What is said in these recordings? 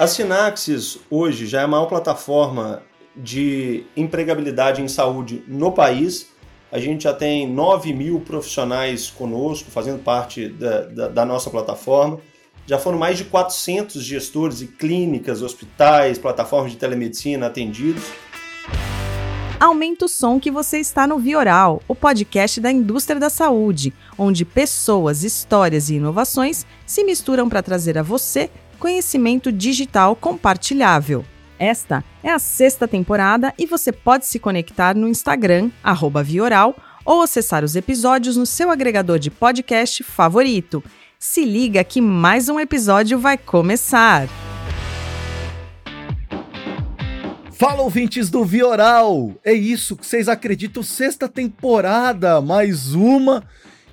A Sinaxis hoje já é a maior plataforma de empregabilidade em saúde no país. A gente já tem 9 mil profissionais conosco, fazendo parte da, da, da nossa plataforma. Já foram mais de 400 gestores e clínicas, hospitais, plataformas de telemedicina atendidos. Aumenta o som que você está no Vioral, o podcast da indústria da saúde, onde pessoas, histórias e inovações se misturam para trazer a você conhecimento digital compartilhável. Esta é a sexta temporada e você pode se conectar no Instagram, Vioral, ou acessar os episódios no seu agregador de podcast favorito. Se liga que mais um episódio vai começar! Fala ouvintes do Vioral! É isso que vocês acreditam, sexta temporada, mais uma,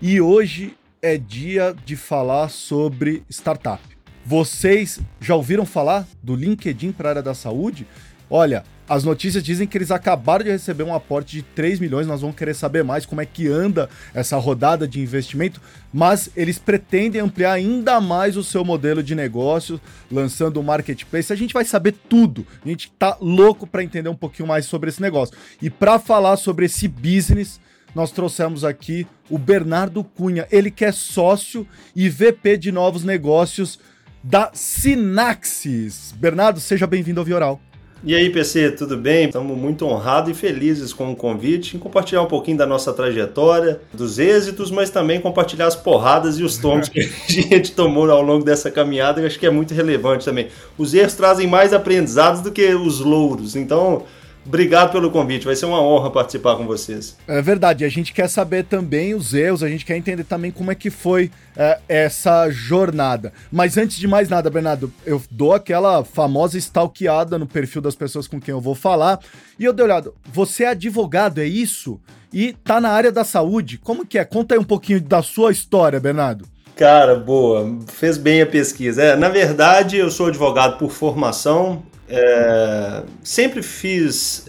e hoje é dia de falar sobre startup. Vocês já ouviram falar do LinkedIn para a área da saúde? Olha, as notícias dizem que eles acabaram de receber um aporte de 3 milhões, nós vamos querer saber mais como é que anda essa rodada de investimento, mas eles pretendem ampliar ainda mais o seu modelo de negócio, lançando o um marketplace. A gente vai saber tudo. A gente tá louco para entender um pouquinho mais sobre esse negócio. E para falar sobre esse business, nós trouxemos aqui o Bernardo Cunha, ele que é sócio e VP de novos negócios da Sinaxis. Bernardo, seja bem-vindo ao Vioral. E aí, PC, tudo bem? Estamos muito honrados e felizes com o convite em compartilhar um pouquinho da nossa trajetória, dos êxitos, mas também compartilhar as porradas e os tombos que a gente tomou ao longo dessa caminhada, que acho que é muito relevante também. Os erros trazem mais aprendizados do que os louros, então Obrigado pelo convite, vai ser uma honra participar com vocês. É verdade, a gente quer saber também os erros, a gente quer entender também como é que foi é, essa jornada. Mas antes de mais nada, Bernardo, eu dou aquela famosa stalkeada no perfil das pessoas com quem eu vou falar. E eu dei olhado, você é advogado, é isso? E tá na área da saúde, como que é? Conta aí um pouquinho da sua história, Bernardo. Cara, boa, fez bem a pesquisa. É, na verdade, eu sou advogado por formação, é, sempre fiz,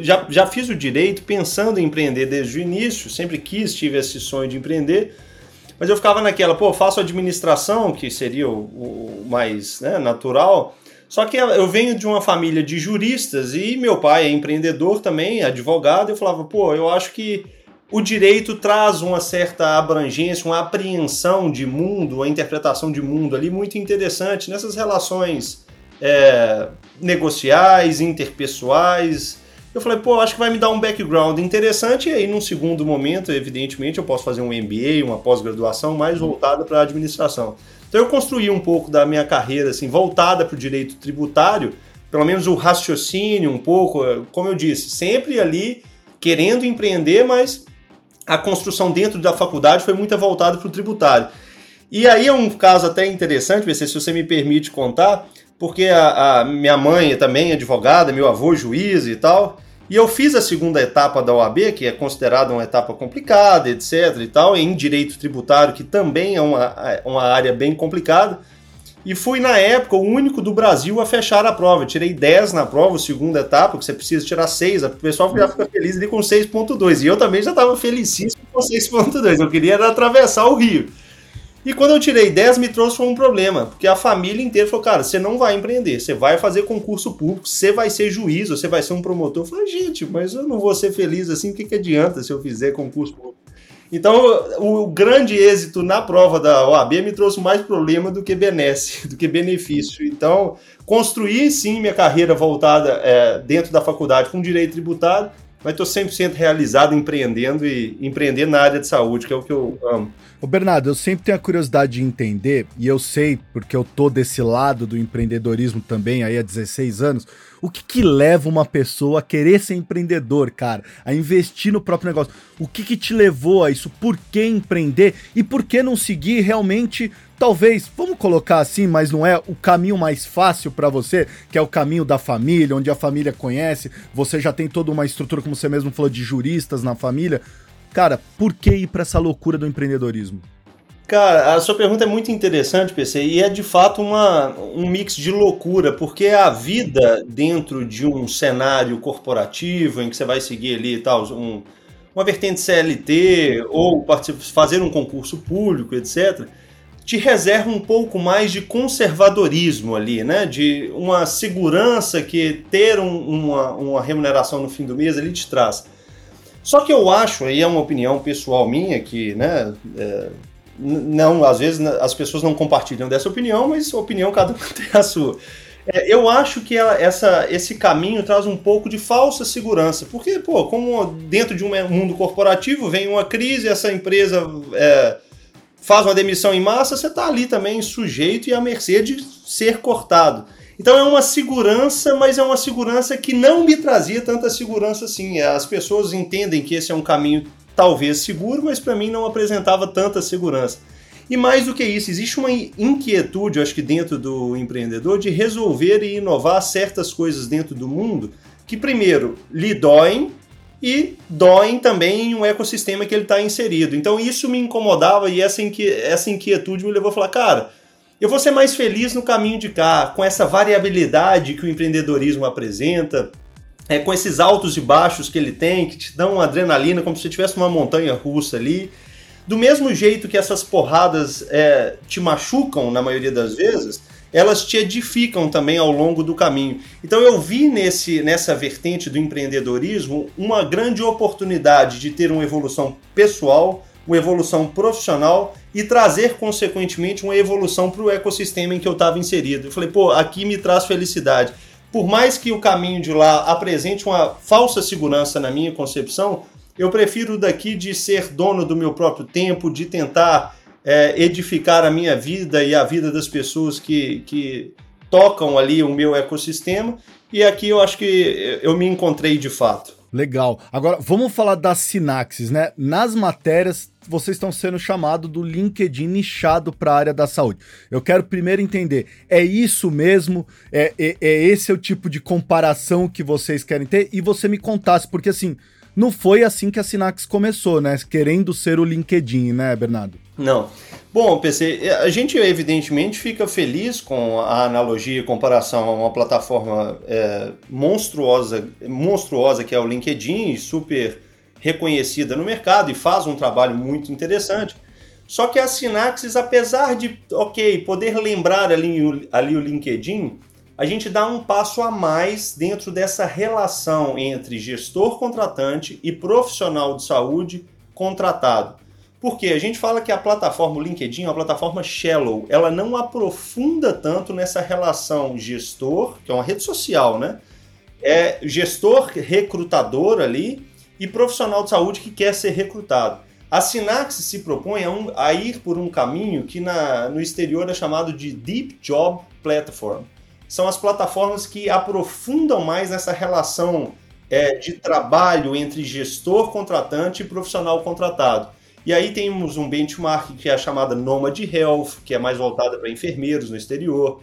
já, já fiz o direito pensando em empreender desde o início, sempre quis, tive esse sonho de empreender, mas eu ficava naquela, pô, faço administração, que seria o, o mais né, natural, só que eu venho de uma família de juristas e meu pai é empreendedor também, advogado, eu falava, pô, eu acho que o direito traz uma certa abrangência, uma apreensão de mundo, uma interpretação de mundo ali muito interessante nessas relações é, negociais, interpessoais. Eu falei, pô, acho que vai me dar um background interessante, e aí, num segundo momento, evidentemente, eu posso fazer um MBA, uma pós-graduação mais voltada para a administração. Então, eu construí um pouco da minha carreira, assim, voltada para o direito tributário, pelo menos o raciocínio, um pouco, como eu disse, sempre ali querendo empreender, mas a construção dentro da faculdade foi muito voltada para o tributário. E aí é um caso até interessante, se você me permite contar, porque a, a, minha mãe é também advogada, meu avô juiz e tal. E eu fiz a segunda etapa da OAB, que é considerada uma etapa complicada, etc. e tal, em direito tributário, que também é uma, é uma área bem complicada. E fui, na época, o único do Brasil a fechar a prova. Eu tirei 10 na prova, segunda etapa, que você precisa tirar 6. O pessoal já fica feliz ali com 6.2. E eu também já estava felicíssimo com 6.2. Eu queria atravessar o Rio. E quando eu tirei 10, me trouxe um problema, porque a família inteira falou: cara, você não vai empreender, você vai fazer concurso público, você vai ser juiz, você vai ser um promotor. Eu falei: gente, mas eu não vou ser feliz assim, o que, que adianta se eu fizer concurso público? Então, o, grande êxito na prova da OAB me trouxe mais problema do que benesse, do que benefício. Então, construí sim minha carreira voltada é, dentro da faculdade com direito tributário, mas estou 100% realizado empreendendo e empreendendo na área de saúde, que é o que eu amo. Ô Bernardo, eu sempre tenho a curiosidade de entender, e eu sei, porque eu tô desse lado do empreendedorismo também aí há 16 anos, o que que leva uma pessoa a querer ser empreendedor, cara? A investir no próprio negócio? O que que te levou a isso? Por que empreender? E por que não seguir realmente, talvez, vamos colocar assim, mas não é o caminho mais fácil para você, que é o caminho da família, onde a família conhece, você já tem toda uma estrutura, como você mesmo falou, de juristas na família. Cara, por que ir para essa loucura do empreendedorismo? Cara, a sua pergunta é muito interessante, PC, e é de fato uma, um mix de loucura, porque a vida dentro de um cenário corporativo em que você vai seguir ali tal, um, uma vertente CLT ou fazer um concurso público, etc., te reserva um pouco mais de conservadorismo ali, né? De uma segurança que ter um, uma, uma remuneração no fim do mês ali te traz. Só que eu acho, aí é uma opinião pessoal minha, que, né, é, não, às vezes as pessoas não compartilham dessa opinião, mas opinião cada um tem a sua. É, eu acho que ela, essa, esse caminho traz um pouco de falsa segurança, porque, pô, como dentro de um mundo corporativo vem uma crise, essa empresa é, faz uma demissão em massa, você está ali também sujeito e à mercê de ser cortado. Então é uma segurança, mas é uma segurança que não me trazia tanta segurança assim. As pessoas entendem que esse é um caminho talvez seguro, mas para mim não apresentava tanta segurança. E mais do que isso, existe uma inquietude, acho que dentro do empreendedor, de resolver e inovar certas coisas dentro do mundo que, primeiro, lhe doem e doem também um ecossistema que ele está inserido. Então isso me incomodava e essa, inqui essa inquietude me levou a falar, cara, eu vou ser mais feliz no caminho de cá, com essa variabilidade que o empreendedorismo apresenta, é, com esses altos e baixos que ele tem, que te dão uma adrenalina, como se você tivesse uma montanha russa ali. Do mesmo jeito que essas porradas é, te machucam na maioria das vezes, elas te edificam também ao longo do caminho. Então eu vi nesse, nessa vertente do empreendedorismo uma grande oportunidade de ter uma evolução pessoal, uma evolução profissional e trazer, consequentemente, uma evolução para o ecossistema em que eu estava inserido. Eu falei, pô, aqui me traz felicidade. Por mais que o caminho de lá apresente uma falsa segurança na minha concepção, eu prefiro daqui de ser dono do meu próprio tempo, de tentar é, edificar a minha vida e a vida das pessoas que, que tocam ali o meu ecossistema. E aqui eu acho que eu me encontrei de fato. Legal. Agora, vamos falar das sinapses, né? Nas matérias, vocês estão sendo chamados do LinkedIn nichado para a área da saúde. Eu quero primeiro entender, é isso mesmo? É, é, é esse o tipo de comparação que vocês querem ter? E você me contasse, porque assim, não foi assim que a Sinax começou, né? Querendo ser o LinkedIn, né, Bernardo? Não. Bom, PC, a gente evidentemente fica feliz com a analogia e comparação a uma plataforma é, monstruosa, monstruosa que é o LinkedIn, super reconhecida no mercado e faz um trabalho muito interessante. Só que a Sinaxis, apesar de, ok, poder lembrar ali, ali o LinkedIn, a gente dá um passo a mais dentro dessa relação entre gestor contratante e profissional de saúde contratado. Porque a gente fala que a plataforma o LinkedIn é uma plataforma shallow, ela não aprofunda tanto nessa relação gestor, que é uma rede social, né? É gestor recrutador ali e profissional de saúde que quer ser recrutado. A Sinaxis se propõe a, um, a ir por um caminho que na, no exterior é chamado de Deep Job Platform são as plataformas que aprofundam mais nessa relação é, de trabalho entre gestor contratante e profissional contratado. E aí temos um benchmark que é a chamada Nomad Health, que é mais voltada para enfermeiros no exterior,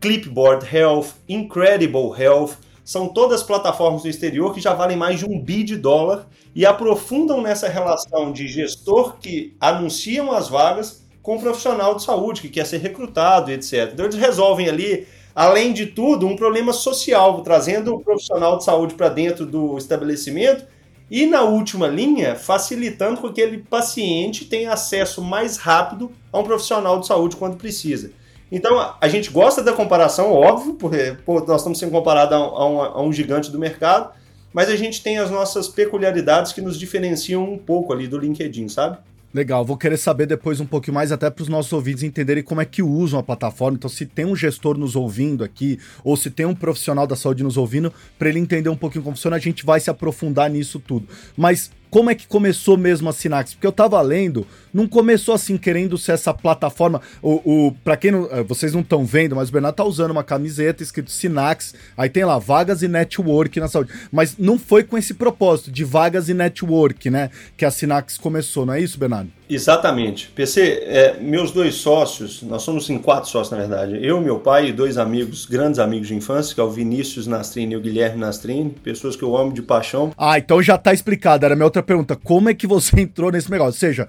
Clipboard Health, Incredible Health, são todas plataformas do exterior que já valem mais de um bi de dólar e aprofundam nessa relação de gestor que anunciam as vagas com o profissional de saúde que quer ser recrutado, etc. Então eles resolvem ali além de tudo, um problema social, trazendo o profissional de saúde para dentro do estabelecimento e, na última linha, facilitando com que aquele paciente tenha acesso mais rápido a um profissional de saúde quando precisa. Então, a gente gosta da comparação, óbvio, porque pô, nós estamos sendo comparados a, um, a um gigante do mercado, mas a gente tem as nossas peculiaridades que nos diferenciam um pouco ali do LinkedIn, sabe? Legal, vou querer saber depois um pouco mais, até para os nossos ouvintes entenderem como é que usam a plataforma. Então, se tem um gestor nos ouvindo aqui, ou se tem um profissional da saúde nos ouvindo, para ele entender um pouquinho como funciona, a gente vai se aprofundar nisso tudo. Mas como é que começou mesmo a Sinax? Porque eu tava lendo, não começou assim querendo ser essa plataforma. O, o para quem não, eh, vocês não estão vendo, mas o Bernardo tá usando uma camiseta escrito Sinax, aí tem lá vagas e network na saúde. Mas não foi com esse propósito de vagas e network, né, que a Sinax começou, não é isso, Bernardo? Exatamente. PC, é, meus dois sócios, nós somos em quatro sócios na verdade. Eu, meu pai e dois amigos, grandes amigos de infância, que é o Vinícius Nastrini e o Guilherme Nastrini, pessoas que eu amo de paixão. Ah, então já tá explicado. Era minha outra pergunta. Como é que você entrou nesse negócio? Ou seja,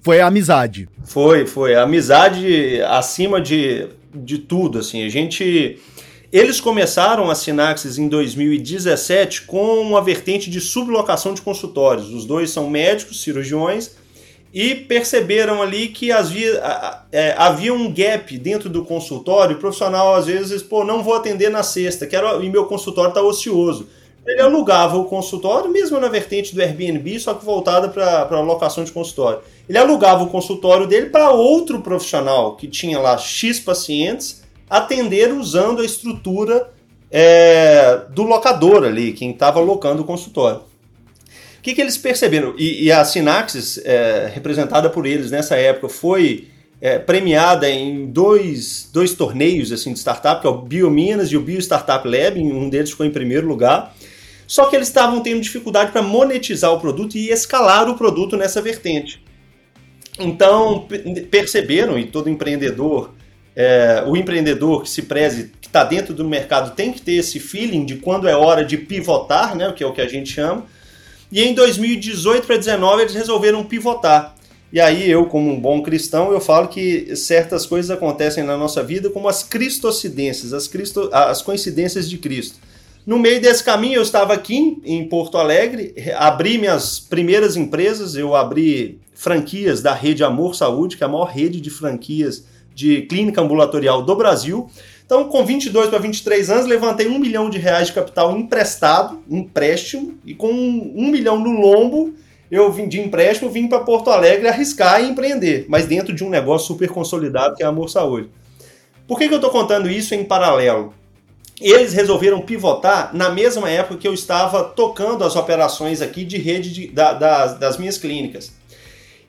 foi a amizade. Foi, foi. A amizade acima de, de tudo, assim. A gente... Eles começaram a Sinaxis em 2017 com uma vertente de sublocação de consultórios. Os dois são médicos, cirurgiões, e perceberam ali que havia, é, havia um gap dentro do consultório. O profissional, às vezes, pô, não vou atender na sexta, quero, e meu consultório está ocioso. Ele alugava o consultório, mesmo na vertente do Airbnb, só que voltada para locação de consultório. Ele alugava o consultório dele para outro profissional que tinha lá X pacientes atender usando a estrutura é, do locador ali, quem estava locando o consultório. O que, que eles perceberam? E, e a Sinaxis, é, representada por eles nessa época, foi é, premiada em dois, dois torneios assim, de startup, que é o Biominas e o Bio Startup Lab, um deles ficou em primeiro lugar. Só que eles estavam tendo dificuldade para monetizar o produto e escalar o produto nessa vertente. Então perceberam, e todo empreendedor, é, o empreendedor que se preze, que está dentro do mercado, tem que ter esse feeling de quando é hora de pivotar, né, que é o que a gente chama e em 2018 para 2019 eles resolveram pivotar. E aí eu, como um bom cristão, eu falo que certas coisas acontecem na nossa vida como as cristocidências, as, cristo, as coincidências de Cristo. No meio desse caminho eu estava aqui em Porto Alegre, abri minhas primeiras empresas, eu abri franquias da rede Amor Saúde, que é a maior rede de franquias de clínica ambulatorial do Brasil. Então, com 22 para 23 anos, levantei um milhão de reais de capital emprestado, empréstimo, e com um milhão no lombo, eu vim de empréstimo, vim para Porto Alegre arriscar e empreender, mas dentro de um negócio super consolidado que é a Amor Saúde. Por que, que eu estou contando isso em paralelo? Eles resolveram pivotar na mesma época que eu estava tocando as operações aqui de rede de, da, das, das minhas clínicas.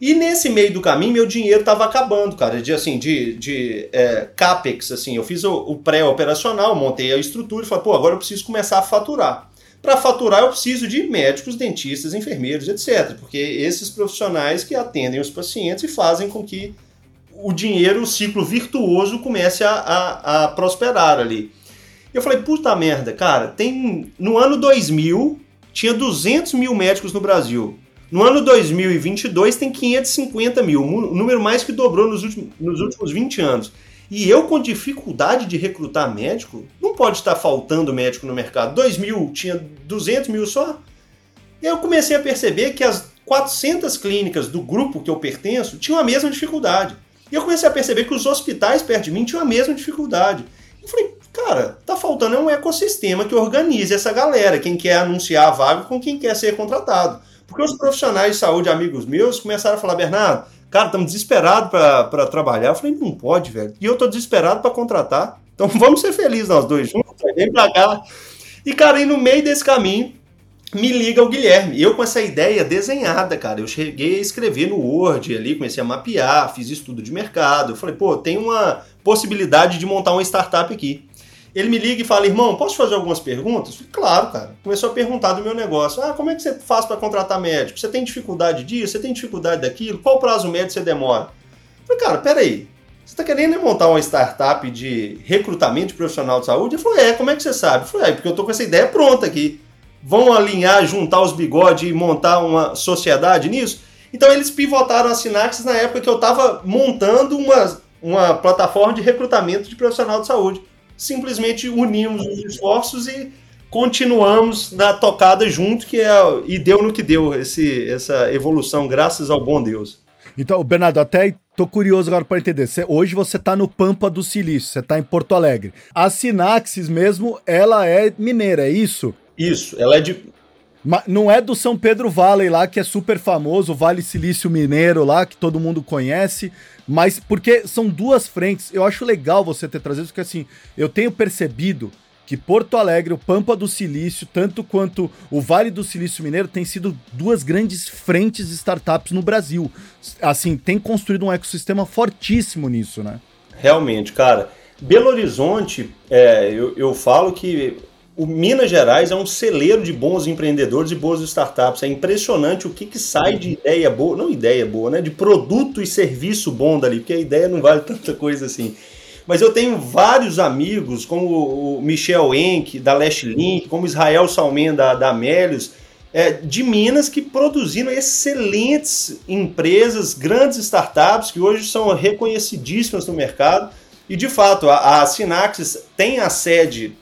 E nesse meio do caminho, meu dinheiro estava acabando, cara, de assim, de, de é, capex, assim, eu fiz o, o pré-operacional, montei a estrutura e falei, pô, agora eu preciso começar a faturar. Para faturar, eu preciso de médicos, dentistas, enfermeiros, etc. Porque esses profissionais que atendem os pacientes e fazem com que o dinheiro, o ciclo virtuoso, comece a, a, a prosperar ali. Eu falei, puta merda, cara, tem. No ano 2000, tinha 200 mil médicos no Brasil. No ano 2022 tem 550 mil, o número mais que dobrou nos últimos, nos últimos 20 anos. E eu com dificuldade de recrutar médico, não pode estar faltando médico no mercado. 2000 tinha 200 mil só. Eu comecei a perceber que as 400 clínicas do grupo que eu pertenço tinham a mesma dificuldade. E eu comecei a perceber que os hospitais perto de mim tinham a mesma dificuldade. Eu falei, cara, tá faltando um ecossistema que organize essa galera, quem quer anunciar a vaga com quem quer ser contratado. Porque os profissionais de saúde, amigos meus, começaram a falar, Bernardo, cara, estamos desesperados para trabalhar. Eu falei, não pode, velho. E eu tô desesperado para contratar. Então vamos ser felizes nós dois juntos, vem pra cá. E, cara, e no meio desse caminho, me liga o Guilherme. Eu com essa ideia desenhada, cara. Eu cheguei a escrever no Word ali, comecei a mapear, fiz estudo de mercado. Eu falei, pô, tem uma possibilidade de montar uma startup aqui. Ele me liga e fala, irmão, posso fazer algumas perguntas? Falei, claro, cara. Começou a perguntar do meu negócio. Ah, como é que você faz para contratar médico? Você tem dificuldade disso? Você tem dificuldade daquilo? Qual prazo médio você demora? Falei, cara, peraí. Você está querendo montar uma startup de recrutamento de profissional de saúde? Ele falou, é, como é que você sabe? Eu falei, é, porque eu tô com essa ideia pronta aqui. Vão alinhar, juntar os bigodes e montar uma sociedade nisso? Então eles pivotaram a Sinaxis na época que eu estava montando uma, uma plataforma de recrutamento de profissional de saúde simplesmente unimos os esforços e continuamos na tocada junto, que é e deu no que deu esse, essa evolução, graças ao bom Deus. Então, Bernardo, até tô curioso agora para entender. Cê, hoje você está no Pampa do Silício, você está em Porto Alegre. A Sinaxis mesmo, ela é mineira, é isso? Isso, ela é de mas não é do São Pedro Valley lá, que é super famoso, o Vale Silício Mineiro lá, que todo mundo conhece. Mas porque são duas frentes. Eu acho legal você ter trazido, porque assim, eu tenho percebido que Porto Alegre, o Pampa do Silício, tanto quanto o Vale do Silício Mineiro, tem sido duas grandes frentes de startups no Brasil. Assim, tem construído um ecossistema fortíssimo nisso, né? Realmente, cara. Belo Horizonte, é, eu, eu falo que o Minas Gerais é um celeiro de bons empreendedores e boas startups. É impressionante o que, que sai de ideia boa, não ideia boa, né? De produto e serviço bom dali, porque a ideia não vale tanta coisa assim. Mas eu tenho vários amigos, como o Michel Enck, da Last Link, como Israel Salmen, da, da Amélios, é, de Minas, que produziram excelentes empresas, grandes startups, que hoje são reconhecidíssimas no mercado. E, de fato, a, a Sinaxis tem a sede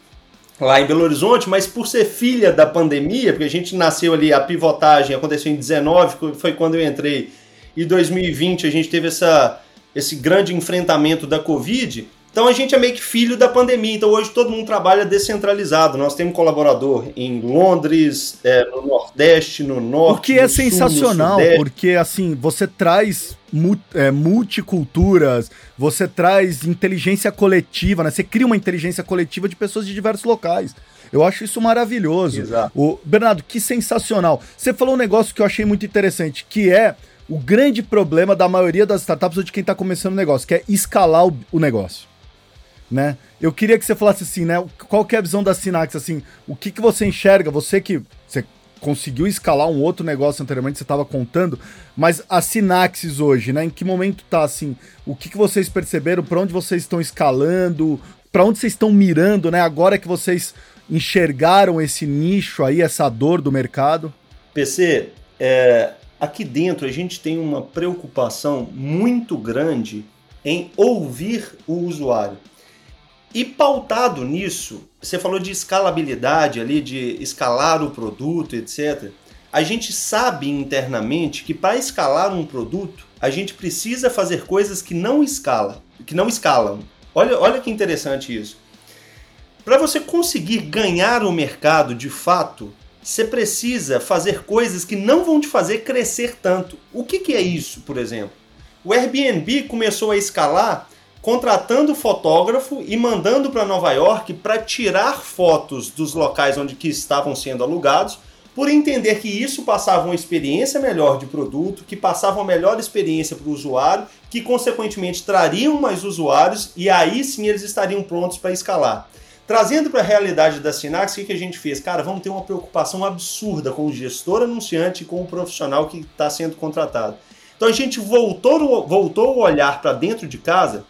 lá em Belo Horizonte, mas por ser filha da pandemia, porque a gente nasceu ali, a pivotagem aconteceu em 19, foi quando eu entrei. E 2020 a gente teve essa, esse grande enfrentamento da Covid, então a gente é meio que filho da pandemia. Então hoje todo mundo trabalha descentralizado. Nós temos colaborador em Londres, é, no Nordeste, no Norte. O que é sensacional, sul, porque assim, você traz é, multiculturas, você traz inteligência coletiva, né? Você cria uma inteligência coletiva de pessoas de diversos locais. Eu acho isso maravilhoso. Exato. O Bernardo, que sensacional. Você falou um negócio que eu achei muito interessante, que é o grande problema da maioria das startups ou de quem está começando o negócio, que é escalar o, o negócio né? Eu queria que você falasse assim, né? Qual que é a visão da Sinax, assim, o que, que você enxerga, você que você conseguiu escalar um outro negócio anteriormente, você estava contando, mas a Sinaxis hoje, né? Em que momento tá, assim, o que, que vocês perceberam, para onde vocês estão escalando, para onde vocês estão mirando, né? Agora que vocês enxergaram esse nicho aí, essa dor do mercado? PC, é, aqui dentro a gente tem uma preocupação muito grande em ouvir o usuário. E pautado nisso, você falou de escalabilidade ali, de escalar o produto, etc. A gente sabe internamente que para escalar um produto, a gente precisa fazer coisas que não escalam, que não escalam. Olha, olha que interessante isso. Para você conseguir ganhar o mercado de fato, você precisa fazer coisas que não vão te fazer crescer tanto. O que, que é isso, por exemplo? O Airbnb começou a escalar contratando fotógrafo e mandando para Nova York para tirar fotos dos locais onde que estavam sendo alugados, por entender que isso passava uma experiência melhor de produto, que passava uma melhor experiência para o usuário, que consequentemente trariam mais usuários e aí sim eles estariam prontos para escalar. Trazendo para a realidade da Sinax, o que, que a gente fez? Cara, vamos ter uma preocupação absurda com o gestor anunciante e com o profissional que está sendo contratado. Então a gente voltou, voltou o olhar para dentro de casa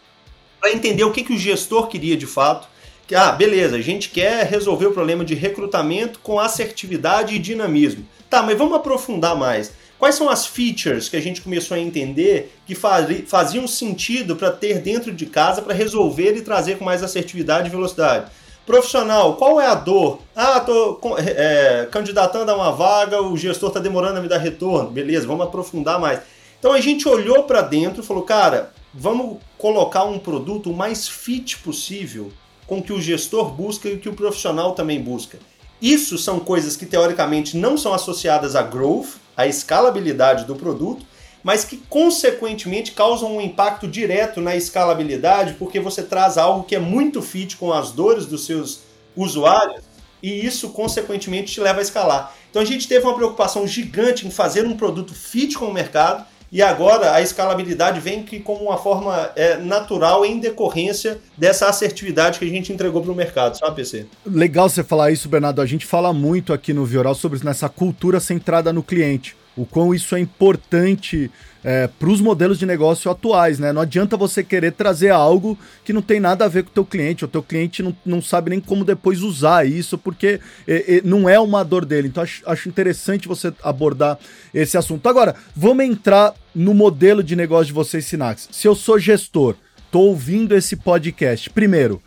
para entender o que, que o gestor queria de fato. Que, ah, beleza, a gente quer resolver o problema de recrutamento com assertividade e dinamismo. Tá, mas vamos aprofundar mais. Quais são as features que a gente começou a entender que faziam sentido para ter dentro de casa para resolver e trazer com mais assertividade e velocidade? Profissional, qual é a dor? Ah, tô é, candidatando a uma vaga, o gestor está demorando a me dar retorno. Beleza, vamos aprofundar mais. Então a gente olhou para dentro e falou, cara, vamos colocar um produto o mais fit possível com o que o gestor busca e o que o profissional também busca. Isso são coisas que teoricamente não são associadas a growth, a escalabilidade do produto, mas que consequentemente causam um impacto direto na escalabilidade, porque você traz algo que é muito fit com as dores dos seus usuários e isso consequentemente te leva a escalar. Então a gente teve uma preocupação gigante em fazer um produto fit com o mercado e agora a escalabilidade vem que como uma forma é, natural em decorrência dessa assertividade que a gente entregou para o mercado, sabe, PC? Legal você falar isso, Bernardo. A gente fala muito aqui no Vioral sobre nessa cultura centrada no cliente. O quão isso é importante é, para os modelos de negócio atuais, né? Não adianta você querer trazer algo que não tem nada a ver com o teu cliente, o teu cliente não, não sabe nem como depois usar isso, porque é, é, não é uma dor dele. Então acho, acho interessante você abordar esse assunto. Agora, vamos entrar no modelo de negócio de vocês, Sinax. Se eu sou gestor, tô ouvindo esse podcast, primeiro,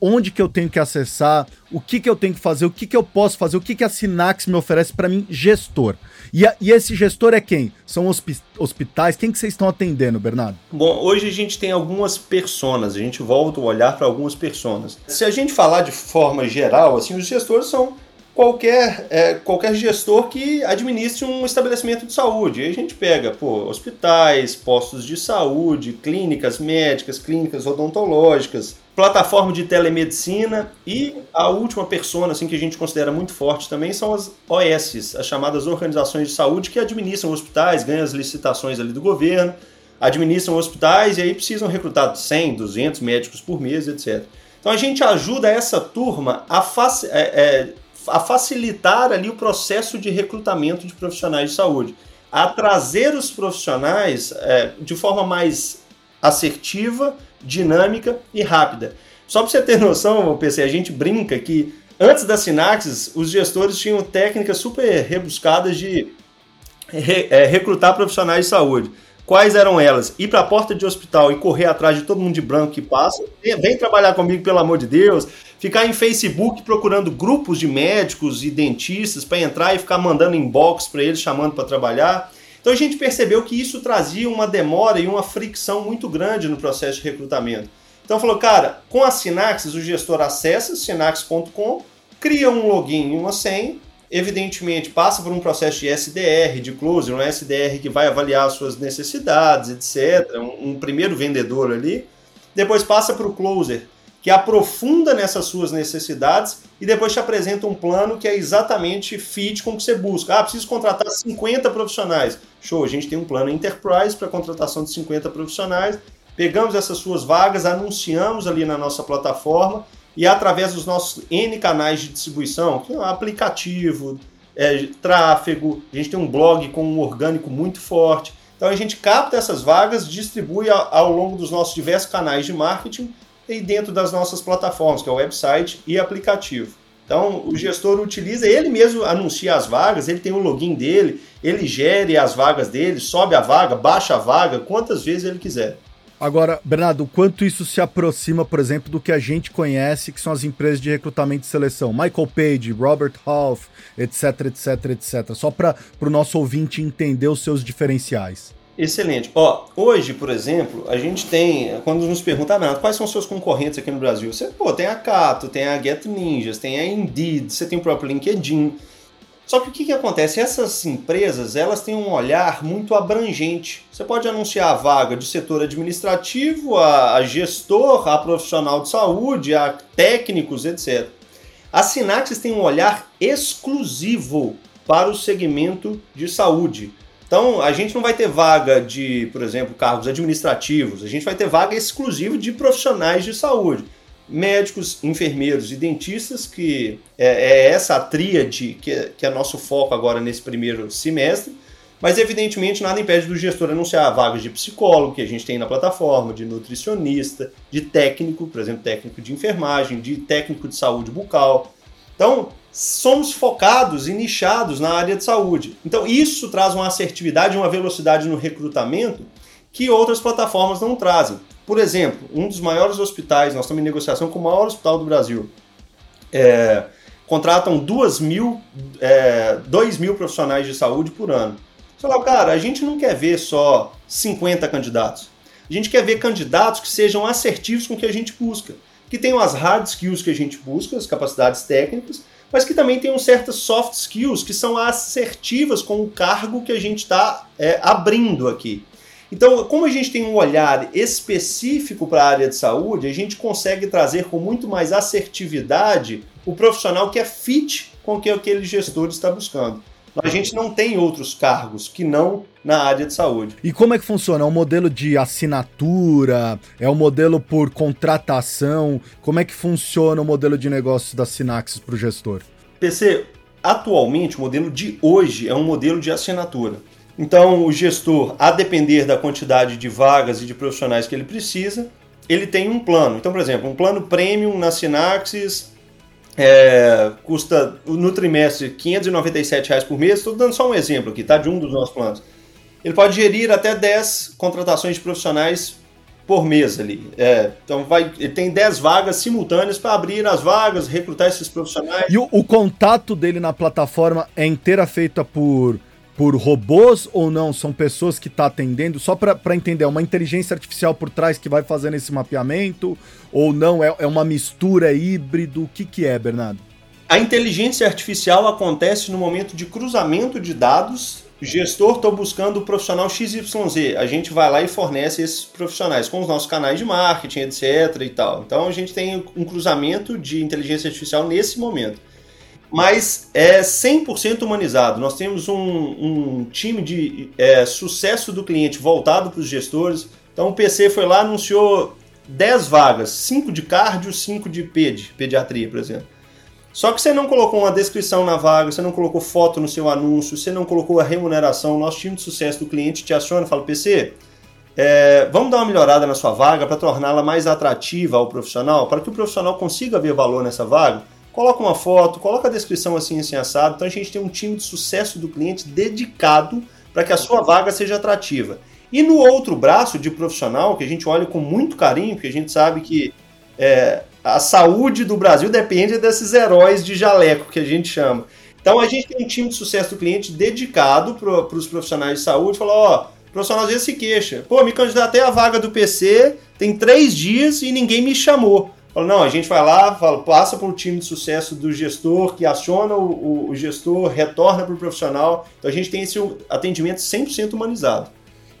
onde que eu tenho que acessar, o que que eu tenho que fazer, o que que eu posso fazer, o que que a Sinax me oferece para mim, gestor. E, a, e, esse gestor é quem? São hospitais? Quem que vocês estão atendendo, Bernardo? Bom, hoje a gente tem algumas personas, a gente volta o olhar para algumas personas. Se a gente falar de forma geral, assim, os gestores são qualquer, é, qualquer gestor que administre um estabelecimento de saúde. Aí a gente pega pô, hospitais, postos de saúde, clínicas médicas, clínicas odontológicas, plataforma de telemedicina e a última persona assim, que a gente considera muito forte também são as OS, as chamadas organizações de saúde que administram hospitais, ganham as licitações ali do governo, administram hospitais e aí precisam recrutar 100, 200 médicos por mês, etc. Então a gente ajuda essa turma a, é, é, a facilitar ali o processo de recrutamento de profissionais de saúde, a trazer os profissionais é, de forma mais assertiva, dinâmica e rápida. Só para você ter noção, PC, a gente brinca que antes da Sinaxis, os gestores tinham técnicas super rebuscadas de re, é, recrutar profissionais de saúde. Quais eram elas? Ir para a porta de hospital e correr atrás de todo mundo de branco que passa. Vem trabalhar comigo, pelo amor de Deus. Ficar em Facebook procurando grupos de médicos e dentistas para entrar e ficar mandando inbox para eles chamando para trabalhar. Então a gente percebeu que isso trazia uma demora e uma fricção muito grande no processo de recrutamento. Então falou, cara, com a Sinaxis o gestor acessa sinaxis.com, cria um login e uma senha, evidentemente passa por um processo de SDR, de closer, um SDR que vai avaliar suas necessidades, etc. Um, um primeiro vendedor ali. Depois passa para o closer, que aprofunda nessas suas necessidades e depois te apresenta um plano que é exatamente fit com o que você busca. Ah, preciso contratar 50 profissionais. Show, a gente tem um plano enterprise para contratação de 50 profissionais. Pegamos essas suas vagas, anunciamos ali na nossa plataforma e através dos nossos N canais de distribuição, que é um aplicativo, é, tráfego, a gente tem um blog com um orgânico muito forte. Então a gente capta essas vagas, distribui ao, ao longo dos nossos diversos canais de marketing e dentro das nossas plataformas, que é o website e aplicativo. Então, o gestor utiliza, ele mesmo anuncia as vagas, ele tem o login dele, ele gere as vagas dele, sobe a vaga, baixa a vaga, quantas vezes ele quiser. Agora, Bernardo, quanto isso se aproxima, por exemplo, do que a gente conhece, que são as empresas de recrutamento e seleção? Michael Page, Robert Half, etc, etc, etc. Só para o nosso ouvinte entender os seus diferenciais. Excelente. Ó, hoje, por exemplo, a gente tem, quando nos perguntam, ah, quais são os seus concorrentes aqui no Brasil? Você, pô, tem a Cato, tem a Get Ninjas, tem a Indeed, você tem o próprio LinkedIn. Só que o que, que acontece? Essas empresas, elas têm um olhar muito abrangente. Você pode anunciar a vaga de setor administrativo, a, a gestor, a profissional de saúde, a técnicos, etc. A Sinaxis tem um olhar exclusivo para o segmento de saúde. Então, a gente não vai ter vaga de, por exemplo, cargos administrativos, a gente vai ter vaga exclusiva de profissionais de saúde. Médicos, enfermeiros e dentistas, que é, é essa a tríade que é, que é nosso foco agora nesse primeiro semestre. Mas, evidentemente, nada impede do gestor anunciar vagas de psicólogo, que a gente tem na plataforma, de nutricionista, de técnico, por exemplo, técnico de enfermagem, de técnico de saúde bucal. Então, somos focados e nichados na área de saúde. Então, isso traz uma assertividade e uma velocidade no recrutamento que outras plataformas não trazem. Por exemplo, um dos maiores hospitais, nós estamos em negociação com o maior hospital do Brasil, é, contratam 2 mil, é, 2 mil profissionais de saúde por ano. Você fala, cara, a gente não quer ver só 50 candidatos. A gente quer ver candidatos que sejam assertivos com o que a gente busca. Que tenham as hard skills que a gente busca, as capacidades técnicas, mas que também tem certas soft skills que são assertivas com o cargo que a gente está é, abrindo aqui. Então, como a gente tem um olhar específico para a área de saúde, a gente consegue trazer com muito mais assertividade o profissional que é fit com o que aquele gestor está buscando. A gente não tem outros cargos que não na área de saúde. E como é que funciona? É um modelo de assinatura? É um modelo por contratação? Como é que funciona o modelo de negócio da Sinaxis para o gestor? PC, atualmente o modelo de hoje é um modelo de assinatura. Então, o gestor, a depender da quantidade de vagas e de profissionais que ele precisa, ele tem um plano. Então, por exemplo, um plano premium na Sinaxis é, custa no trimestre 597 reais por mês. Estou dando só um exemplo aqui, tá? De um dos nossos planos. Ele pode gerir até 10 contratações de profissionais por mês ali. É, então vai, ele tem 10 vagas simultâneas para abrir as vagas, recrutar esses profissionais. E o, o, contato dele na plataforma é inteira feita por por robôs ou não? São pessoas que está atendendo? Só para entender, é uma inteligência artificial por trás que vai fazendo esse mapeamento? Ou não? É, é uma mistura híbrido? O que, que é, Bernardo? A inteligência artificial acontece no momento de cruzamento de dados. Gestor, estou buscando o profissional XYZ. A gente vai lá e fornece esses profissionais com os nossos canais de marketing, etc. e tal. Então a gente tem um cruzamento de inteligência artificial nesse momento mas é 100% humanizado. Nós temos um, um time de é, sucesso do cliente voltado para os gestores. Então o PC foi lá anunciou 10 vagas, 5 de cardio, 5 de ped, pediatria, por exemplo. Só que você não colocou uma descrição na vaga, você não colocou foto no seu anúncio, você não colocou a remuneração. Nosso time de sucesso do cliente te aciona e fala: PC, é, vamos dar uma melhorada na sua vaga para torná-la mais atrativa ao profissional, para que o profissional consiga ver valor nessa vaga coloca uma foto, coloca a descrição assim, assim, assado. Então a gente tem um time de sucesso do cliente dedicado para que a sua vaga seja atrativa. E no outro braço de profissional, que a gente olha com muito carinho, porque a gente sabe que é, a saúde do Brasil depende desses heróis de jaleco que a gente chama. Então a gente tem um time de sucesso do cliente dedicado para os profissionais de saúde, falou, ó, o profissional às vezes se queixa. Pô, me candidatei à vaga do PC, tem três dias e ninguém me chamou. Fala, não, a gente vai lá, fala, passa para o time de sucesso do gestor, que aciona o, o, gestor, retorna para o profissional. Então a gente tem esse atendimento 100% humanizado.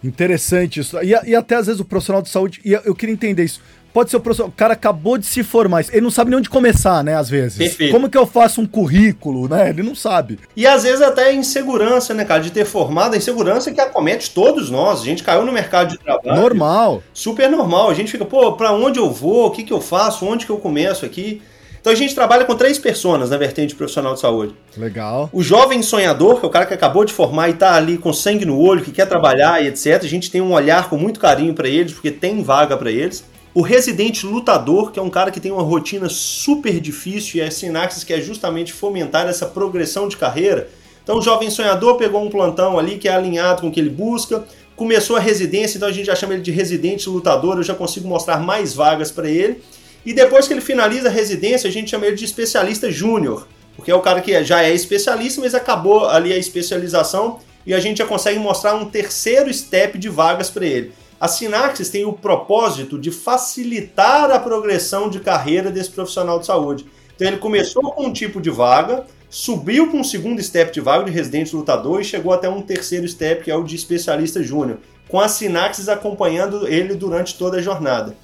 Interessante isso. E, e, até às vezes o profissional de saúde, e eu queria entender isso. Pode ser o professor, o cara acabou de se formar, ele não sabe nem onde começar, né, às vezes. Perfeito. Como que eu faço um currículo, né? Ele não sabe. E às vezes até insegurança, né, cara, de ter formado, a insegurança que acomete todos nós. A gente caiu no mercado de trabalho. Normal. Super normal. A gente fica, pô, pra onde eu vou? O que que eu faço? Onde que eu começo aqui? Então a gente trabalha com três personas na vertente profissional de saúde. Legal. O jovem sonhador, que é o cara que acabou de formar e está ali com sangue no olho, que quer trabalhar e etc. A gente tem um olhar com muito carinho para eles, porque tem vaga para eles. O residente lutador, que é um cara que tem uma rotina super difícil e a Sinaxis quer justamente fomentar essa progressão de carreira. Então o jovem sonhador pegou um plantão ali que é alinhado com o que ele busca, começou a residência, então a gente já chama ele de residente lutador, eu já consigo mostrar mais vagas para ele. E depois que ele finaliza a residência, a gente chama ele de especialista júnior, porque é o cara que já é especialista, mas acabou ali a especialização e a gente já consegue mostrar um terceiro step de vagas para ele. A Sinaxis tem o propósito de facilitar a progressão de carreira desse profissional de saúde. Então ele começou com um tipo de vaga, subiu para um segundo step de vaga de residente lutador e chegou até um terceiro step, que é o de especialista júnior, com a Sinaxis acompanhando ele durante toda a jornada.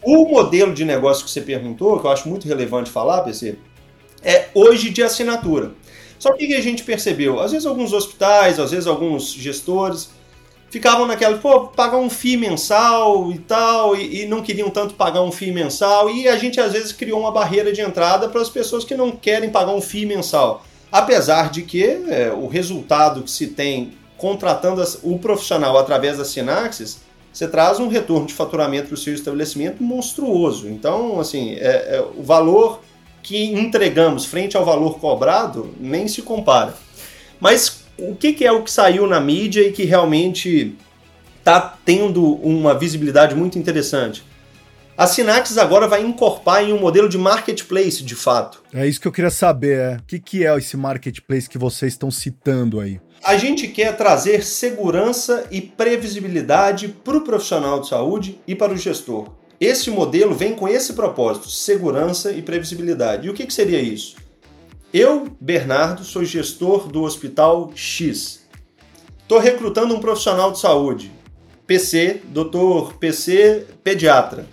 O modelo de negócio que você perguntou, que eu acho muito relevante falar, PC, é hoje de assinatura. Só que o que a gente percebeu? Às vezes alguns hospitais, às vezes alguns gestores, ficavam naquela, pô, pagar um FII mensal e tal, e, e, não queriam tanto pagar um FII mensal, e a gente às vezes criou uma barreira de entrada para as pessoas que não querem pagar um FII mensal. Apesar de que é, o resultado que se tem contratando o profissional através da Sinaxis, você traz um retorno de faturamento para o seu estabelecimento monstruoso. Então, assim, é, é, o valor que entregamos frente ao valor cobrado nem se compara. Mas o que, que é o que saiu na mídia e que realmente está tendo uma visibilidade muito interessante? A Sinaxis agora vai incorporar em um modelo de marketplace, de fato. É isso que eu queria saber. É. O que, que é esse marketplace que vocês estão citando aí? A gente quer trazer segurança e previsibilidade para o profissional de saúde e para o gestor. Esse modelo vem com esse propósito: segurança e previsibilidade. E o que, que seria isso? Eu, Bernardo, sou gestor do Hospital X. Estou recrutando um profissional de saúde, PC, doutor PC, pediatra.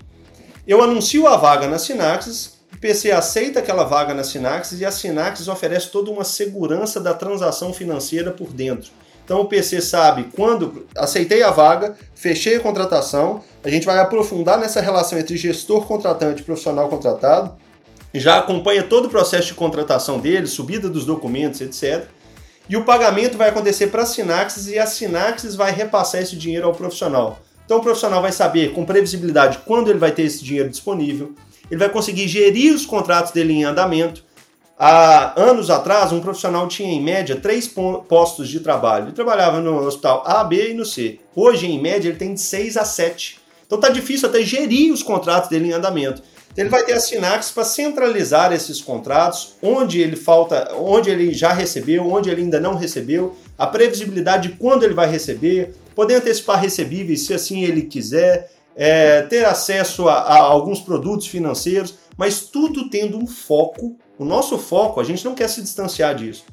Eu anuncio a vaga na Sinaxis, o PC aceita aquela vaga na Sinaxis e a Sinaxis oferece toda uma segurança da transação financeira por dentro. Então o PC sabe quando aceitei a vaga, fechei a contratação, a gente vai aprofundar nessa relação entre gestor contratante e profissional contratado já acompanha todo o processo de contratação dele, subida dos documentos, etc. E o pagamento vai acontecer para a Sinaxis e a Sinaxis vai repassar esse dinheiro ao profissional. Então o profissional vai saber com previsibilidade quando ele vai ter esse dinheiro disponível, ele vai conseguir gerir os contratos dele em andamento. Há anos atrás, um profissional tinha em média três postos de trabalho. Ele trabalhava no hospital A, B e no C. Hoje, em média, ele tem de 6 a 7. Então tá difícil até gerir os contratos dele em andamento. Ele vai ter a Sinax para centralizar esses contratos, onde ele falta, onde ele já recebeu, onde ele ainda não recebeu, a previsibilidade de quando ele vai receber, poder antecipar recebíveis se assim ele quiser, é, ter acesso a, a alguns produtos financeiros, mas tudo tendo um foco. O nosso foco, a gente não quer se distanciar disso,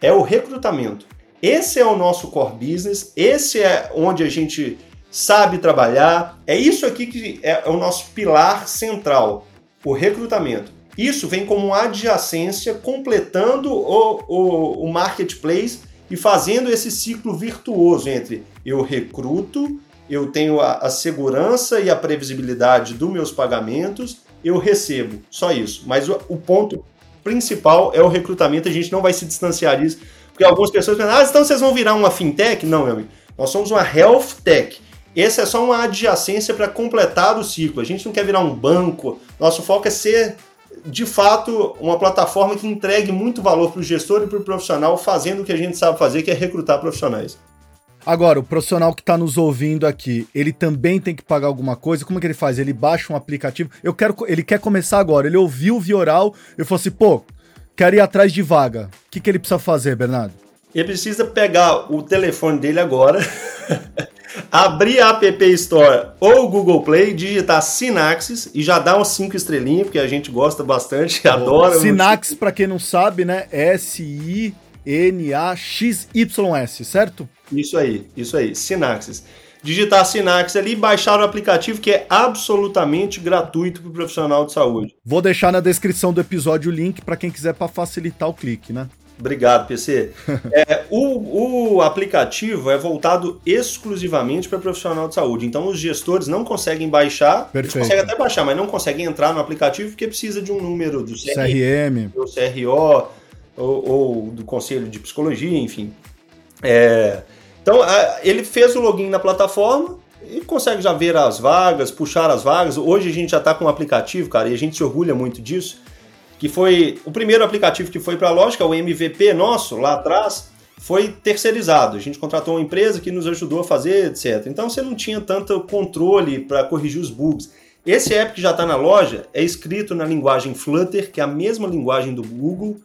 é o recrutamento. Esse é o nosso core business, esse é onde a gente sabe trabalhar. É isso aqui que é o nosso pilar central, o recrutamento. Isso vem como adjacência, completando o, o, o marketplace e fazendo esse ciclo virtuoso entre eu recruto, eu tenho a, a segurança e a previsibilidade dos meus pagamentos, eu recebo. Só isso. Mas o, o ponto principal é o recrutamento, a gente não vai se distanciar disso, porque algumas pessoas pensam, ah, então vocês vão virar uma fintech? Não, meu amigo. Nós somos uma health tech. Esse é só uma adjacência para completar o ciclo. A gente não quer virar um banco. Nosso foco é ser, de fato, uma plataforma que entregue muito valor para o gestor e para o profissional, fazendo o que a gente sabe fazer, que é recrutar profissionais. Agora, o profissional que está nos ouvindo aqui, ele também tem que pagar alguma coisa? Como é que ele faz? Ele baixa um aplicativo? Eu quero, ele quer começar agora. Ele ouviu o Vioral, eu falou assim, pô, quer ir atrás de vaga. O que, que ele precisa fazer, Bernardo? Ele precisa pegar o telefone dele agora, abrir a App Store ou o Google Play, digitar Sinaxis e já dar uns 5 estrelinhas, porque a gente gosta bastante, adora. Sinaxis, para quem não sabe, né? S-I-N-A-X-Y-S, certo? Isso aí, isso aí, Sinaxis digitar Sinax ali e baixar o aplicativo que é absolutamente gratuito para o profissional de saúde. Vou deixar na descrição do episódio o link para quem quiser para facilitar o clique, né? Obrigado, PC. é, o, o, aplicativo é voltado exclusivamente para profissional de saúde. Então, os gestores não conseguem baixar, Perfeito. eles conseguem até baixar, mas não conseguem entrar no aplicativo porque precisa de um número do CRM, do CRO ou, ou do Conselho de Psicologia, enfim. É, então, ele fez o login na plataforma e consegue já ver as vagas, puxar as vagas. Hoje a gente já está com um aplicativo, cara, e a gente se orgulha muito disso, que foi o primeiro aplicativo que foi para a lógica, o MVP nosso, lá atrás, foi terceirizado. A gente contratou uma empresa que nos ajudou a fazer, etc. Então você não tinha tanto controle para corrigir os bugs. Esse app que já está na loja é escrito na linguagem Flutter, que é a mesma linguagem do Google,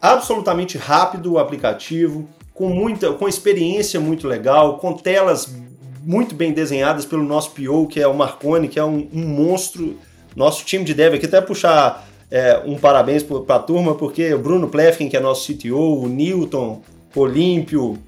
absolutamente rápido o aplicativo, com muita, com experiência muito legal, com telas muito bem desenhadas pelo nosso PO, que é o Marconi, que é um, um monstro. Nosso time de dev aqui até puxar é, um parabéns para a turma, porque o Bruno Plefkin, que é nosso CTO, o Newton, Olímpio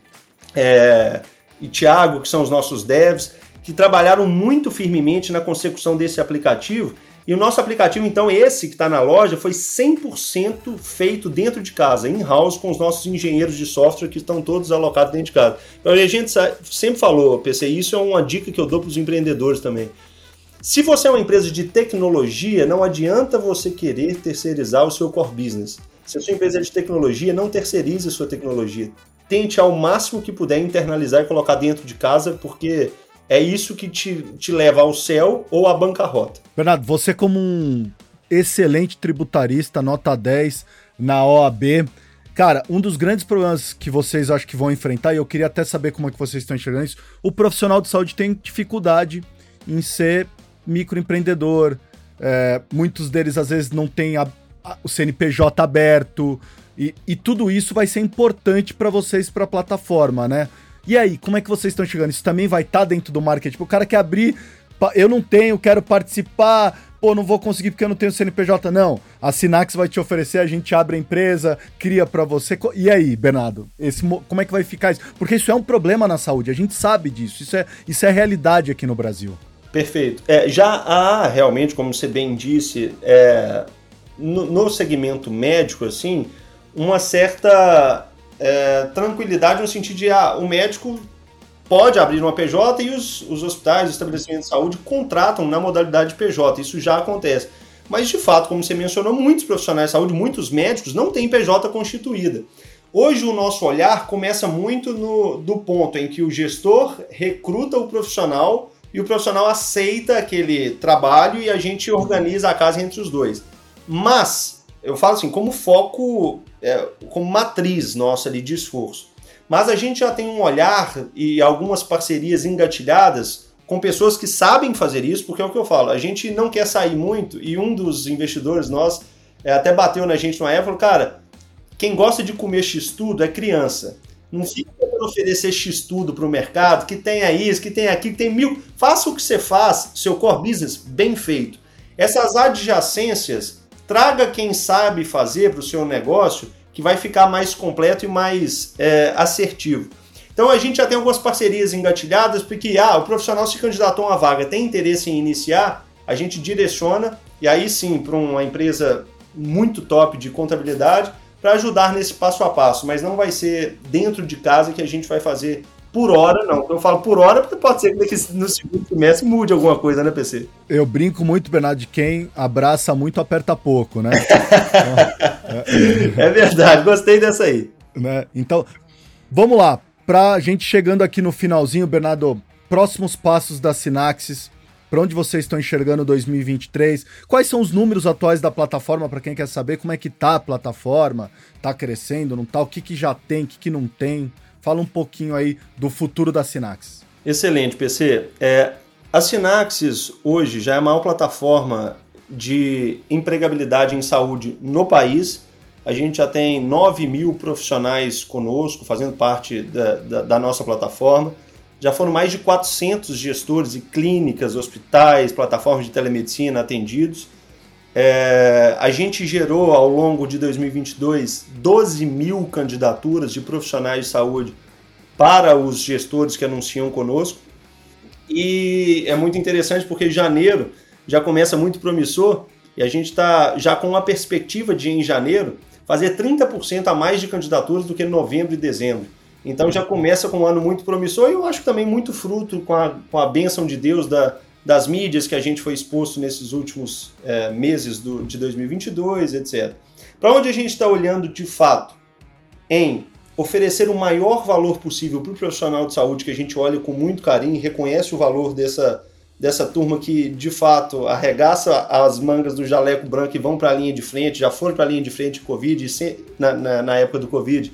é, e Thiago, que são os nossos devs, que trabalharam muito firmemente na consecução desse aplicativo e o nosso aplicativo, então, esse que está na loja, foi 100% feito dentro de casa, in-house, com os nossos engenheiros de software que estão todos alocados dentro de casa. Então, a gente sempre falou, PC, isso é uma dica que eu dou para os empreendedores também. Se você é uma empresa de tecnologia, não adianta você querer terceirizar o seu core business. Se a sua empresa é de tecnologia, não terceirize a sua tecnologia. Tente ao máximo que puder internalizar e colocar dentro de casa, porque é isso que te, te leva ao céu ou à bancarrota. Bernardo, você como um excelente tributarista, nota 10 na OAB, Cara, um dos grandes problemas que vocês acho que vão enfrentar, e eu queria até saber como é que vocês estão enxergando isso, o profissional de saúde tem dificuldade em ser microempreendedor. É, muitos deles às vezes não têm a, a, o CNPJ aberto. E, e tudo isso vai ser importante para vocês para a plataforma, né? E aí, como é que vocês estão chegando? Isso também vai estar tá dentro do marketing? Tipo, o cara quer abrir, eu não tenho, quero participar, pô, não vou conseguir porque eu não tenho CNPJ. Não, a Sinax vai te oferecer, a gente abre a empresa, cria para você. E aí, Bernardo, esse, como é que vai ficar isso? Porque isso é um problema na saúde, a gente sabe disso, isso é, isso é realidade aqui no Brasil. Perfeito. É, já há realmente, como você bem disse, é, no, no segmento médico, assim, uma certa é, tranquilidade no sentido de ah, o médico pode abrir uma PJ e os, os hospitais, os estabelecimentos de saúde contratam na modalidade PJ. Isso já acontece. Mas, de fato, como você mencionou, muitos profissionais de saúde, muitos médicos não têm PJ constituída. Hoje o nosso olhar começa muito no, do ponto em que o gestor recruta o profissional e o profissional aceita aquele trabalho e a gente organiza a casa entre os dois. Mas, eu falo assim, como foco é, como matriz nossa ali de esforço. Mas a gente já tem um olhar e algumas parcerias engatilhadas com pessoas que sabem fazer isso, porque é o que eu falo, a gente não quer sair muito, e um dos investidores nós é, até bateu na gente numa época falou, cara, quem gosta de comer x-tudo é criança. Não fica para oferecer x-tudo para o mercado, que tenha isso, que tem aquilo, que tem mil. Faça o que você faz, seu core business, bem feito. Essas adjacências traga quem sabe fazer para o seu negócio que vai ficar mais completo e mais é, assertivo. Então a gente já tem algumas parcerias engatilhadas, porque ah, o profissional se candidatou a uma vaga, tem interesse em iniciar, a gente direciona, e aí sim, para uma empresa muito top de contabilidade, para ajudar nesse passo a passo, mas não vai ser dentro de casa que a gente vai fazer por hora, não. Eu falo por hora, pode ser que no segundo semestre mude alguma coisa, né, PC? Eu brinco muito, Bernardo, de quem abraça muito, aperta pouco, né? é verdade, gostei dessa aí. Né? Então, vamos lá. Pra gente chegando aqui no finalzinho, Bernardo, próximos passos da Sinaxis, para onde vocês estão enxergando 2023? Quais são os números atuais da plataforma para quem quer saber como é que tá a plataforma? Tá crescendo, não tá? O que, que já tem, o que, que não tem? Fala um pouquinho aí do futuro da Sinaxis. Excelente, PC. É, a Sinaxis hoje já é a maior plataforma de empregabilidade em saúde no país. A gente já tem 9 mil profissionais conosco, fazendo parte da, da, da nossa plataforma. Já foram mais de 400 gestores e clínicas, hospitais, plataformas de telemedicina atendidos. É, a gente gerou ao longo de 2022 12 mil candidaturas de profissionais de saúde para os gestores que anunciam conosco. E é muito interessante porque janeiro já começa muito promissor e a gente está já com uma perspectiva de, em janeiro, fazer 30% a mais de candidaturas do que em novembro e dezembro. Então já começa com um ano muito promissor e eu acho também muito fruto com a, com a bênção de Deus da, das mídias que a gente foi exposto nesses últimos é, meses do, de 2022, etc. Para onde a gente está olhando de fato? Em oferecer o maior valor possível para o profissional de saúde que a gente olha com muito carinho e reconhece o valor dessa, dessa turma que de fato arregaça as mangas do jaleco branco e vão para a linha de frente, já foram para a linha de frente de Covid, na, na, na época do Covid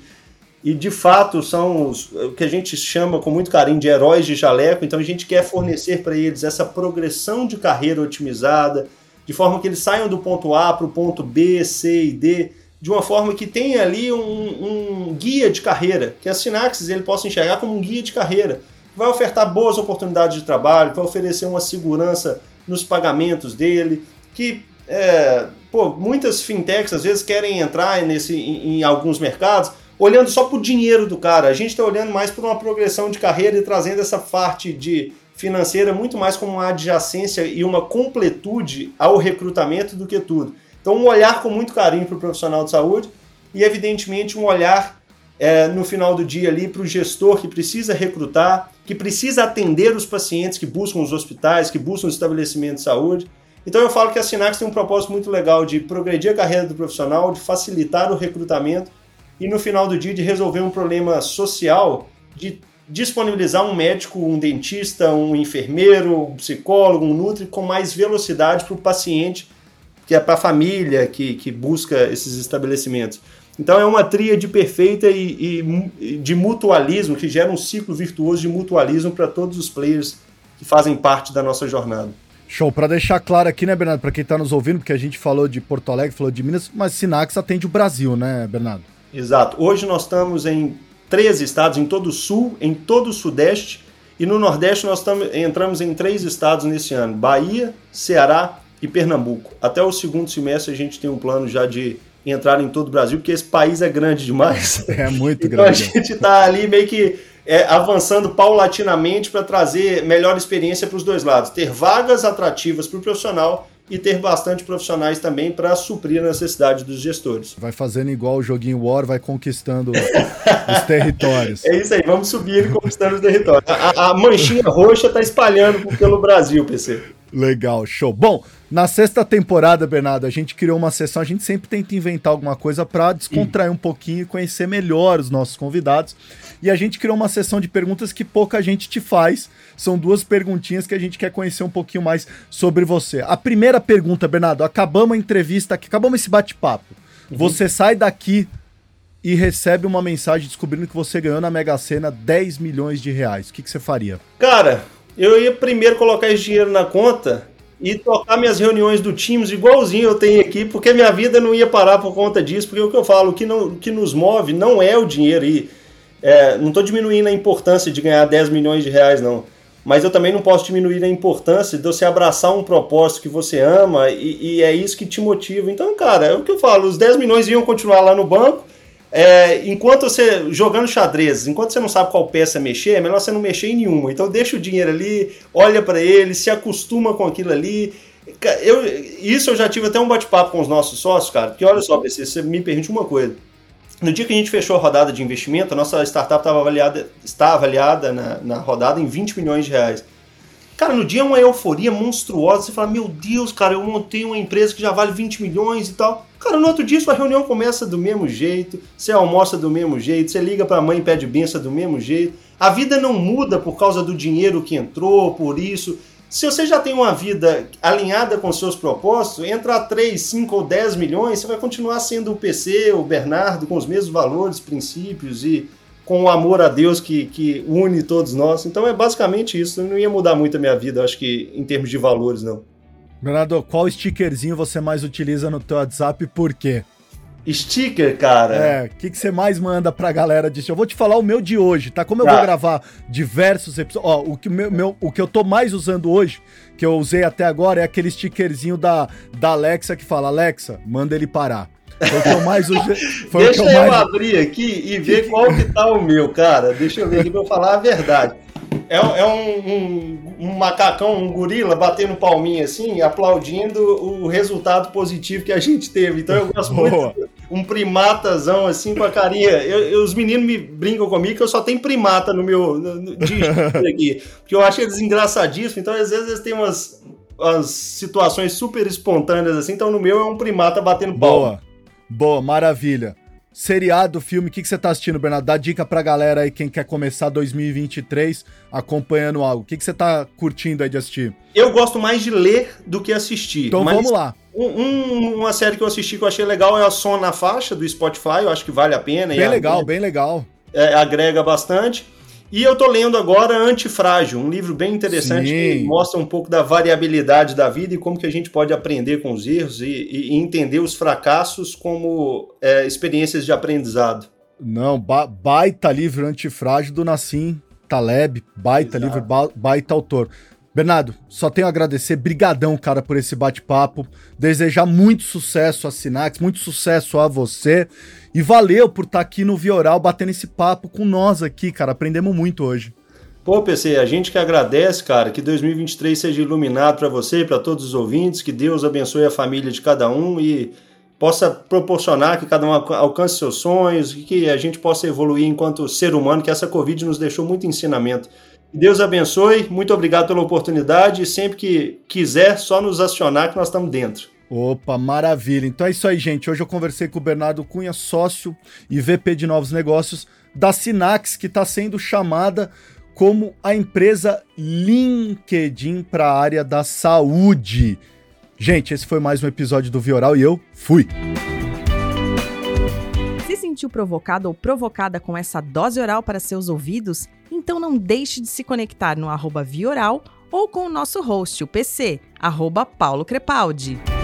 e de fato são os, o que a gente chama com muito carinho de heróis de jaleco, então a gente quer fornecer para eles essa progressão de carreira otimizada, de forma que eles saiam do ponto A para o ponto B, C e D, de uma forma que tenha ali um, um guia de carreira, que a Sinaxis ele possa enxergar como um guia de carreira, vai ofertar boas oportunidades de trabalho, vai oferecer uma segurança nos pagamentos dele, que é, pô, muitas fintechs às vezes querem entrar nesse, em, em alguns mercados, olhando só para o dinheiro do cara. A gente está olhando mais para uma progressão de carreira e trazendo essa parte de financeira muito mais como uma adjacência e uma completude ao recrutamento do que tudo. Então, um olhar com muito carinho para o profissional de saúde e, evidentemente, um olhar é, no final do dia ali para o gestor que precisa recrutar, que precisa atender os pacientes que buscam os hospitais, que buscam os estabelecimentos de saúde. Então, eu falo que a Sinax tem um propósito muito legal de progredir a carreira do profissional, de facilitar o recrutamento e no final do dia de resolver um problema social de disponibilizar um médico, um dentista, um enfermeiro, um psicólogo, um nutri com mais velocidade para o paciente, que é para a família que, que busca esses estabelecimentos. Então é uma tríade perfeita e, e, de mutualismo, que gera um ciclo virtuoso de mutualismo para todos os players que fazem parte da nossa jornada. Show. Para deixar claro aqui, né, Bernardo, para quem está nos ouvindo, porque a gente falou de Porto Alegre, falou de Minas, mas Sinax atende o Brasil, né, Bernardo? Exato. Hoje nós estamos em 13 estados, em todo o sul, em todo o sudeste, e no Nordeste nós tamo, entramos em três estados nesse ano: Bahia, Ceará e Pernambuco. Até o segundo semestre a gente tem um plano já de entrar em todo o Brasil, porque esse país é grande demais. É muito então grande. Então a gente está ali meio que é, avançando paulatinamente para trazer melhor experiência para os dois lados. Ter vagas atrativas para o profissional e ter bastante profissionais também para suprir a necessidade dos gestores. Vai fazendo igual o joguinho War, vai conquistando os territórios. É isso aí, vamos subir e conquistando os territórios. A, a manchinha roxa está espalhando pelo Brasil, PC. Legal, show. Bom, na sexta temporada, Bernardo, a gente criou uma sessão, a gente sempre tenta inventar alguma coisa para descontrair um pouquinho e conhecer melhor os nossos convidados. E a gente criou uma sessão de perguntas que pouca gente te faz. São duas perguntinhas que a gente quer conhecer um pouquinho mais sobre você. A primeira pergunta, Bernardo, acabamos a entrevista aqui, acabamos esse bate-papo. Uhum. Você sai daqui e recebe uma mensagem descobrindo que você ganhou na Mega Sena 10 milhões de reais. O que, que você faria? Cara, eu ia primeiro colocar esse dinheiro na conta e tocar minhas reuniões do Teams igualzinho eu tenho aqui, porque minha vida não ia parar por conta disso, porque o que eu falo, o que, não, o que nos move não é o dinheiro. É, não estou diminuindo a importância de ganhar 10 milhões de reais, não. Mas eu também não posso diminuir a importância de você abraçar um propósito que você ama e, e é isso que te motiva. Então, cara, é o que eu falo: os 10 milhões iam continuar lá no banco. É, enquanto você jogando xadrez, enquanto você não sabe qual peça mexer, é melhor você não mexer em nenhuma. Então deixa o dinheiro ali, olha para ele, se acostuma com aquilo ali. Eu, isso eu já tive até um bate-papo com os nossos sócios, cara. Que olha só, PC, você me permite uma coisa. No dia que a gente fechou a rodada de investimento, a nossa startup estava avaliada, está avaliada na, na rodada em 20 milhões de reais. Cara, no dia é uma euforia monstruosa. Você fala, meu Deus, cara, eu montei uma empresa que já vale 20 milhões e tal. Cara, no outro dia sua reunião começa do mesmo jeito, você almoça do mesmo jeito, você liga para a mãe e pede benção do mesmo jeito. A vida não muda por causa do dinheiro que entrou, por isso. Se você já tem uma vida alinhada com seus propósitos, entrar 3, 5 ou 10 milhões, você vai continuar sendo o PC, o Bernardo, com os mesmos valores, princípios e com o amor a Deus que, que une todos nós. Então é basicamente isso. Não ia mudar muito a minha vida, acho que em termos de valores, não. Bernardo, qual stickerzinho você mais utiliza no teu WhatsApp e por quê? Sticker, cara. É, o que, que você mais manda pra galera disso? Eu vou te falar o meu de hoje, tá? Como eu tá. vou gravar diversos episódios. Ó, o que, meu, meu, o que eu tô mais usando hoje, que eu usei até agora, é aquele stickerzinho da, da Alexa que fala: Alexa, manda ele parar. Foi o que eu mais usei. Deixa eu, eu mais... abrir aqui e ver qual que tá o meu, cara. Deixa eu ver aqui pra eu falar a verdade. É, é um, um, um, macacão, um gorila batendo palminha assim, aplaudindo o resultado positivo que a gente teve. Então eu gosto Boa. muito um primatazão assim com a carinha. Eu, eu, os meninos me brincam comigo que eu só tenho primata no meu no, aqui. Porque eu acho eles engraçadíssimos. Então às vezes eles têm umas, umas situações super espontâneas assim. Então no meu é um primata batendo palma. Boa, boa, maravilha seriado, filme, o que, que você tá assistindo, Bernardo? Dá dica pra galera aí, quem quer começar 2023 acompanhando algo. O que, que você tá curtindo aí de assistir? Eu gosto mais de ler do que assistir. Então vamos lá. Um, um, uma série que eu assisti que eu achei legal é a Som na Faixa, do Spotify. Eu acho que vale a pena. Bem legal, bem legal. É, agrega bastante. E eu tô lendo agora Antifrágil, um livro bem interessante Sim. que mostra um pouco da variabilidade da vida e como que a gente pode aprender com os erros e, e entender os fracassos como é, experiências de aprendizado. Não, ba baita livro Antifrágil do Nassim Taleb, baita Exato. livro, ba baita autor. Bernardo, só tenho a agradecer, brigadão, cara, por esse bate-papo. Desejar muito sucesso a Sinax, muito sucesso a você. E valeu por estar tá aqui no Vioral batendo esse papo com nós aqui, cara. Aprendemos muito hoje. Pô, PC, a gente que agradece, cara, que 2023 seja iluminado para você e para todos os ouvintes, que Deus abençoe a família de cada um e possa proporcionar que cada um alcance seus sonhos, que a gente possa evoluir enquanto ser humano, que essa Covid nos deixou muito ensinamento. Deus abençoe, muito obrigado pela oportunidade e sempre que quiser, só nos acionar que nós estamos dentro. Opa, maravilha. Então é isso aí, gente. Hoje eu conversei com o Bernardo Cunha, sócio e VP de novos negócios da Sinax, que está sendo chamada como a empresa LinkedIn para a área da saúde. Gente, esse foi mais um episódio do Vioral e eu fui. Se sentiu provocado ou provocada com essa dose oral para seus ouvidos? Então não deixe de se conectar no arroba Vioral ou com o nosso host, o PC, arroba Paulo Crepaldi.